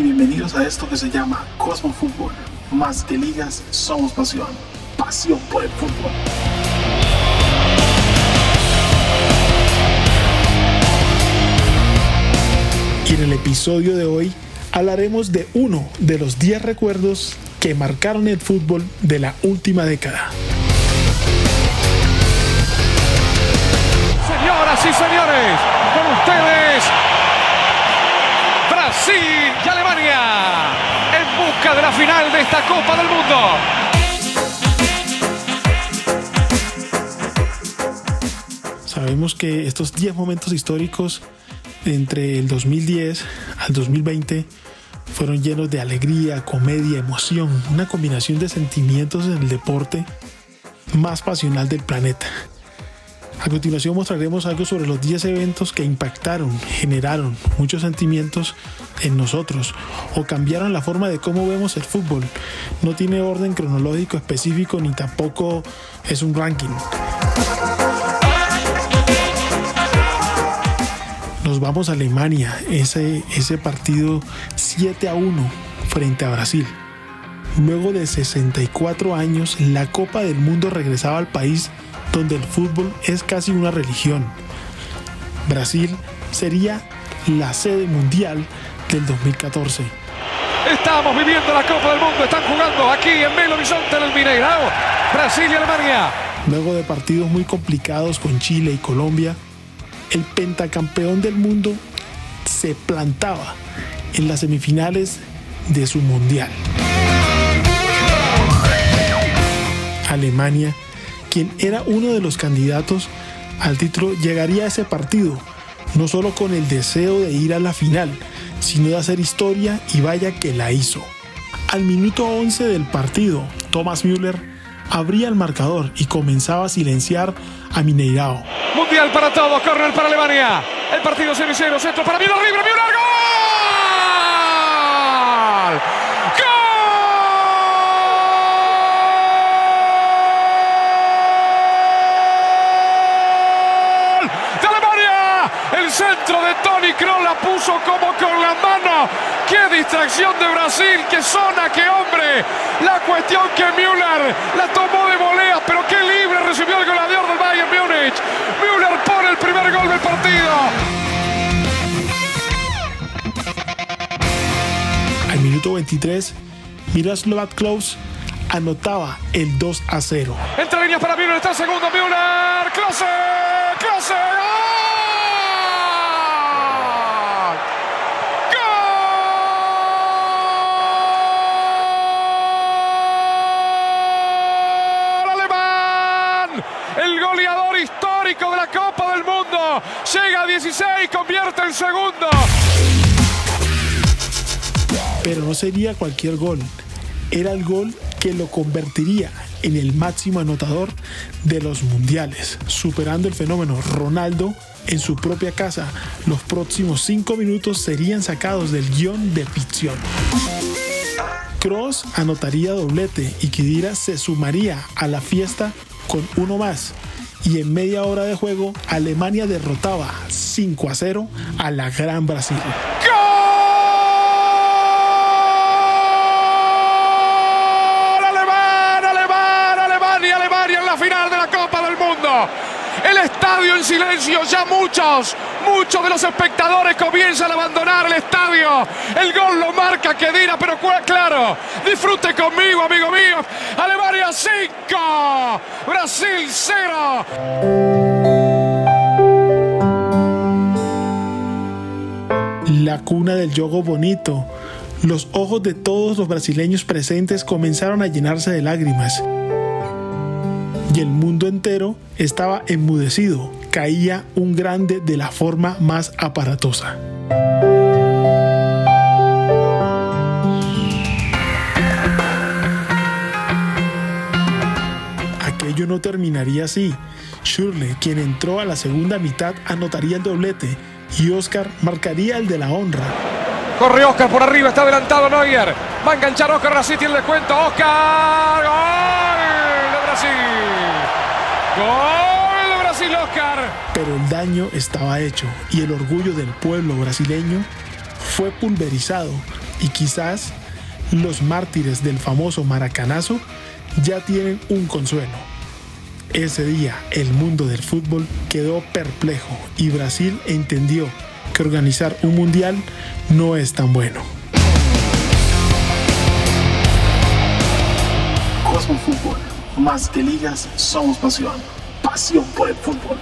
y bienvenidos a esto que se llama Cosmo Fútbol. Más que ligas, somos pasión. Pasión por el fútbol. Y en el episodio de hoy hablaremos de uno de los 10 recuerdos que marcaron el fútbol de la última década. Señoras y señores, con ustedes final de esta Copa del Mundo. Sabemos que estos 10 momentos históricos entre el 2010 al 2020 fueron llenos de alegría, comedia, emoción, una combinación de sentimientos en el deporte más pasional del planeta. A continuación mostraremos algo sobre los 10 eventos que impactaron, generaron muchos sentimientos en nosotros o cambiaron la forma de cómo vemos el fútbol. No tiene orden cronológico específico ni tampoco es un ranking. Nos vamos a Alemania, ese, partido 7 a 1 frente a Brasil. Luego de 64 años, la Copa del Mundo regresaba al país donde el fútbol es casi una religión. Brasil sería la sede mundial del 2014. Estamos viviendo la Copa del Mundo, están jugando aquí en Belo Horizonte en el Mineirao, Brasil y Alemania. Luego de partidos muy complicados con Chile y Colombia, el pentacampeón del mundo se plantaba en las semifinales de su mundial. Alemania quien era uno de los candidatos al título, llegaría a ese partido, no solo con el deseo de ir a la final, sino de hacer historia y vaya que la hizo. Al minuto 11 del partido, Thomas Müller abría el marcador y comenzaba a silenciar a Mineirao. Mundial para todos, corner para Alemania. El partido 0-0, centro para Müller, libre, Müller, gol. Centro de Tony Kroos la puso como con la mano. ¡Qué distracción de Brasil! ¡Qué zona! ¡Qué hombre! La cuestión que Müller la tomó de volea, pero qué libre recibió el goleador del Bayern Múnich. Müller pone el primer gol del partido. Al minuto 23, Miroslav Klaus anotaba el 2 a 0. Entre líneas para Müller, está segundo Müller. ¡Klose! ¡Klose! De la Copa del Mundo. Llega a 16, convierte en segundo. Pero no sería cualquier gol. Era el gol que lo convertiría en el máximo anotador de los mundiales, superando el fenómeno Ronaldo en su propia casa. Los próximos cinco minutos serían sacados del guion de ficción. Cross anotaría doblete y Kidira se sumaría a la fiesta con uno más. Y en media hora de juego, Alemania derrotaba 5 a 0 a la Gran Brasil. ¡Gol! Alemania, Alemania, Alemania, Alemania en la final de la Copa del Mundo. El estadio en silencio, ya muchos, muchos de los espectadores comienzan a abandonar el estadio. El gol lo marca Kedira, pero claro, disfrute conmigo, amigo mío. Alemania 5, Brasil 0. La cuna del yogo bonito. Los ojos de todos los brasileños presentes comenzaron a llenarse de lágrimas y el mundo entero estaba enmudecido. Caía un grande de la forma más aparatosa. Aquello no terminaría así. Shirley, quien entró a la segunda mitad, anotaría el doblete y Oscar marcaría el de la honra. Corre Oscar por arriba, está adelantado Neuer. Va a enganchar Oscar, así tiene el cuento. Oscar, gol de Brasil. Gol de Brasil, Oscar. Pero el daño estaba hecho y el orgullo del pueblo brasileño fue pulverizado y quizás los mártires del famoso maracanazo ya tienen un consuelo. Ese día el mundo del fútbol quedó perplejo y Brasil entendió que organizar un mundial no es tan bueno. Cosmo Fútbol, más que ligas, somos pasión. Pasión por el fútbol.